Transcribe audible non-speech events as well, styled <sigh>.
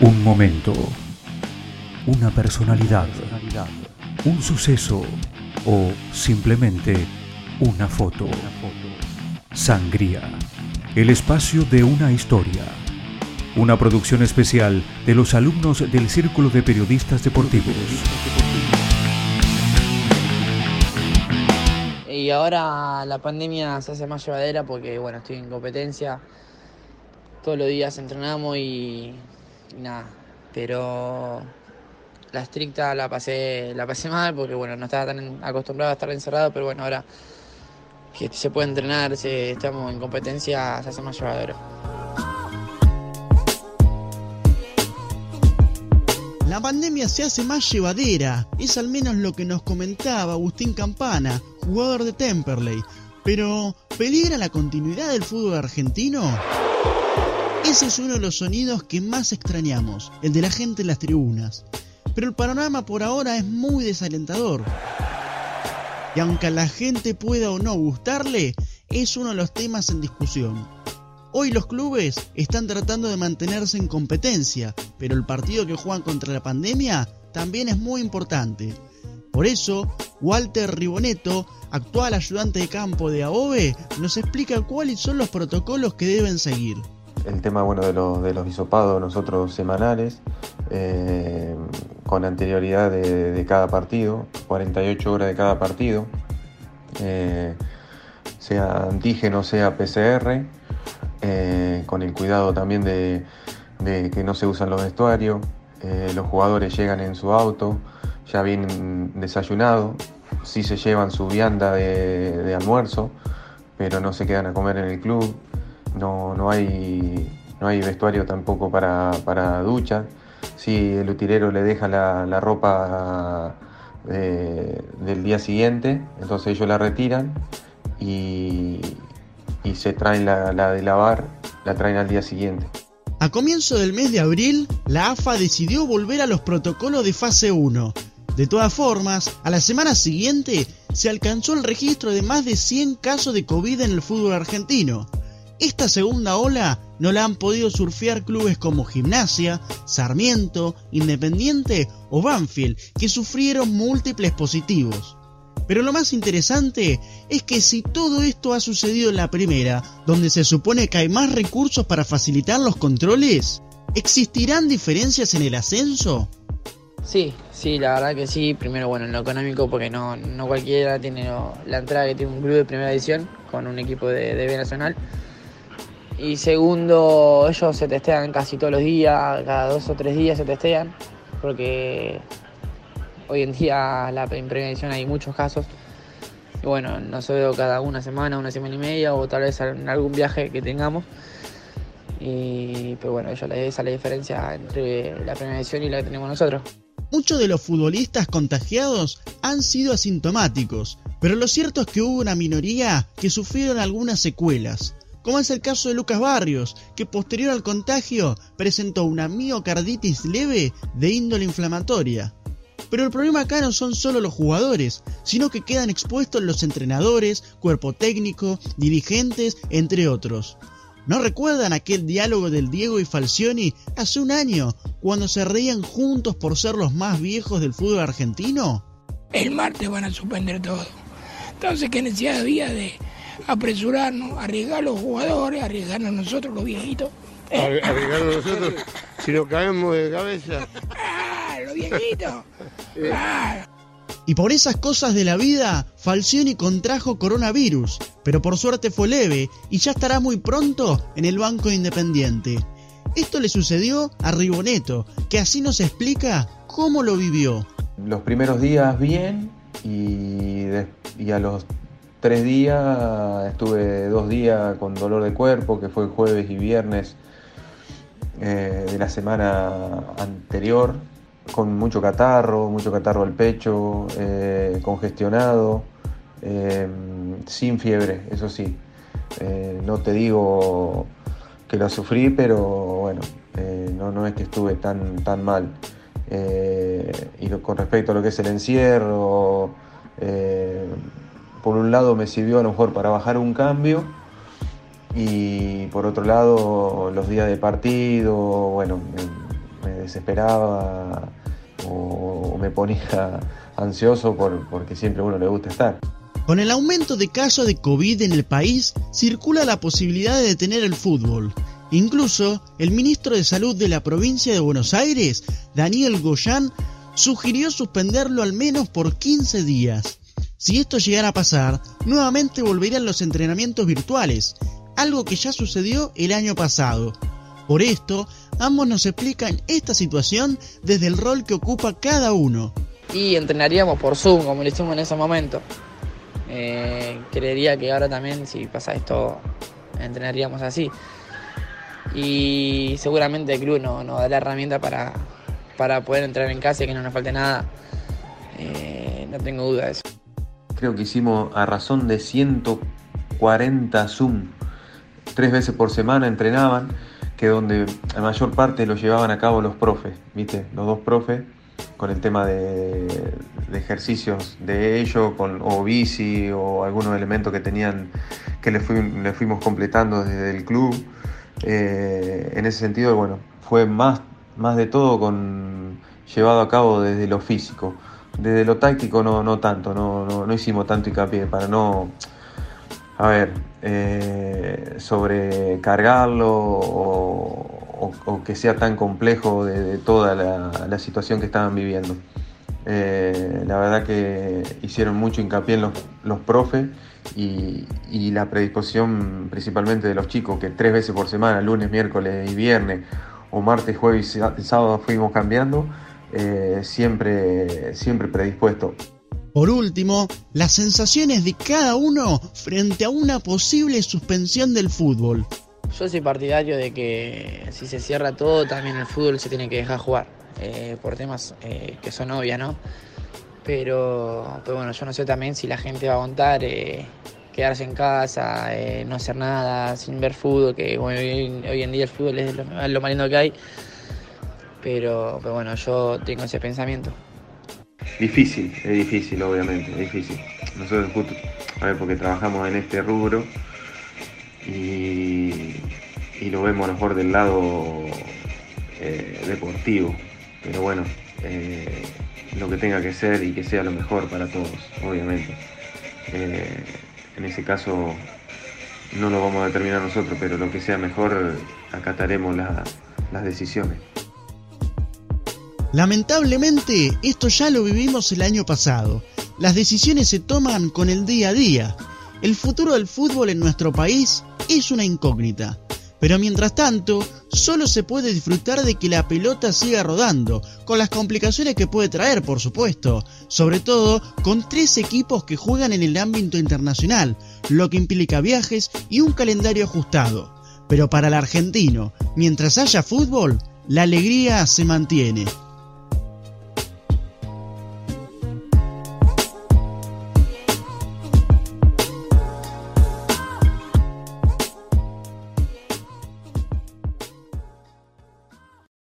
Un momento, una personalidad, un suceso o simplemente una foto. Sangría, el espacio de una historia. Una producción especial de los alumnos del Círculo de Periodistas Deportivos. Y ahora la pandemia se hace más llevadera porque, bueno, estoy en competencia. Todos los días entrenamos y, nada. Pero la estricta la pasé, la pasé mal porque, bueno, no estaba tan acostumbrado a estar encerrado, pero bueno, ahora que se puede entrenar, si estamos en competencia, se hace más llevadero. La pandemia se hace más llevadera, es al menos lo que nos comentaba Agustín Campana, jugador de Temperley. Pero, ¿peligra la continuidad del fútbol argentino? Ese es uno de los sonidos que más extrañamos, el de la gente en las tribunas. Pero el panorama por ahora es muy desalentador. Y aunque a la gente pueda o no gustarle, es uno de los temas en discusión. Hoy los clubes están tratando de mantenerse en competencia, pero el partido que juegan contra la pandemia también es muy importante. Por eso, Walter Riboneto, actual ayudante de campo de AOVE, nos explica cuáles son los protocolos que deben seguir. El tema bueno, de, los, de los hisopados nosotros semanales, eh, con anterioridad de, cada partido, 48 horas de cada partido, eh, sea antígeno, sea PCR, eh, con el cuidado también de, que no se usan los vestuarios, los jugadores llegan en su auto, ya vienen desayunados, sí se llevan su vianda de, almuerzo, pero no se quedan a comer en el club, no, no, hay, no hay vestuario tampoco para, para ducha, sí el utilero le deja la, la ropa eh, del día siguiente, entonces ellos la retiran y, y se traen la, la, de lavar, la traen al día siguiente. A comienzo del mes de abril, la AFA decidió volver a los protocolos de fase 1. De todas formas, a la semana siguiente se alcanzó el registro de más de 100 casos de COVID en el fútbol argentino. Esta segunda ola no la han podido surfear clubes como Gimnasia, Sarmiento, Independiente o Banfield, que sufrieron múltiples positivos. Pero lo más interesante es que si todo esto ha sucedido en la primera, donde se supone que hay más recursos para facilitar los controles, ¿existirán diferencias en el ascenso? Sí, sí, la verdad que sí. Primero, bueno, en lo económico, porque no, no cualquiera tiene la entrada que tiene un club de primera edición con un equipo de, de B Nacional. Y segundo, ellos se testean casi todos los días, cada dos o tres días se testean, porque Hoy en día la en primera edición hay muchos casos. Y bueno, no sé, cada una semana, una semana y media o tal vez en algún viaje que tengamos. Y pero bueno, esa es la diferencia entre la primera edición y la que tenemos nosotros. Muchos de los futbolistas contagiados han sido asintomáticos, pero lo cierto es que hubo una minoría que sufrieron algunas secuelas, como es el caso de Lucas Barrios, que posterior al contagio presentó una miocarditis leve de índole inflamatoria. Pero el problema acá no son solo los jugadores, sino que quedan expuestos los entrenadores, cuerpo técnico, dirigentes, entre otros. ¿No recuerdan aquel diálogo del Diego y Falcioni hace un año, cuando se reían juntos por ser los más viejos del fútbol argentino? El martes van a suspender todo. Entonces, ¿qué necesidad había de apresurarnos, arriesgar a los jugadores, arriesgarnos nosotros, los viejitos? Arriesgarnos nosotros, si nos caemos de cabeza. ¡Ah, los viejitos! ¡Ah! Y por esas cosas de la vida, Falcioni contrajo coronavirus, pero por suerte fue leve y ya estará muy pronto en el Banco Independiente. Esto le sucedió a Riboneto, que así nos explica cómo lo vivió. Los primeros días bien y, de, y a los tres días estuve dos días con dolor de cuerpo, que fue jueves y viernes eh, de la semana anterior, con mucho catarro, mucho catarro al pecho, eh, congestionado, eh, sin fiebre, eso sí. No te digo que lo sufrí, pero bueno, no, no, es que estuve tan, tan mal. y con respecto a lo que es el encierro, por un lado me sirvió a lo mejor para bajar un cambio y por otro lado los días de partido, bueno, me desesperaba o, me ponía <laughs> ansioso por, porque siempre a uno le gusta estar. Con el aumento de casos de COVID en el país, circula la posibilidad de detener el fútbol. Incluso, el ministro de Salud de la provincia de Buenos Aires, Daniel Goyán, sugirió suspenderlo al menos por 15 días. Si esto llegara a pasar, nuevamente volverían los entrenamientos virtuales, algo que ya sucedió el año pasado. Por esto, ambos nos explican esta situación desde el rol que ocupa cada uno. Y entrenaríamos por Zoom, como lo hicimos en ese momento. Eh, creería que ahora también, si pasa esto, entrenaríamos así. Y seguramente el club nos no da la herramienta para, para poder entrar en casa y que no nos falte nada. Eh, no tengo duda de eso. Creo que hicimos a razón de 140 Zoom. Tres veces por semana entrenaban que donde la mayor parte lo llevaban a cabo los profes, ¿viste? Los dos profes con el tema de, ejercicios de ellos, con, o bici o algunos elementos que tenían que le, fuimos completando desde el club. Eh, en ese sentido, bueno, fue más, más de todo con, llevado a cabo desde lo físico. Desde lo táctico no, no tanto, no, no, hicimos tanto hincapié para no a ver, eh, sobrecargarlo o, que sea tan complejo de, toda la, situación que estaban viviendo. Eh, la verdad que hicieron mucho hincapié en los, profes y, la predisposición principalmente de los chicos, que tres veces por semana, lunes, miércoles y viernes, o martes, jueves y sábado fuimos cambiando, eh, siempre, siempre predispuesto. Por último, las sensaciones de cada uno frente a una posible suspensión del fútbol. Yo soy partidario de que si se cierra todo, también el fútbol se tiene que dejar jugar, eh, por temas eh, que son obvias, ¿no? Pero, bueno, yo no sé también si la gente va a aguantar eh, quedarse en casa, no hacer nada, sin ver fútbol, que hoy, en día el fútbol es lo, lo más lindo que hay. Pero, bueno, yo tengo ese pensamiento. Difícil, es difícil, obviamente, es difícil. Nosotros justo, a ver, porque trabajamos en este rubro y, lo vemos a lo mejor del lado eh, deportivo. Pero bueno, eh, lo que tenga que ser y que sea lo mejor para todos, obviamente. Eh, en ese caso no lo vamos a determinar nosotros, pero lo que sea mejor acataremos las decisiones. Lamentablemente, esto ya lo vivimos el año pasado. Las decisiones se toman con el día a día. El futuro del fútbol en nuestro país es una incógnita. Pero mientras tanto, solo se puede disfrutar de que la pelota siga rodando, con las complicaciones que puede traer, por supuesto, sobre todo con tres equipos que juegan en el ámbito internacional, lo que implica viajes y un calendario ajustado. Pero para el argentino, mientras haya fútbol, la alegría se mantiene.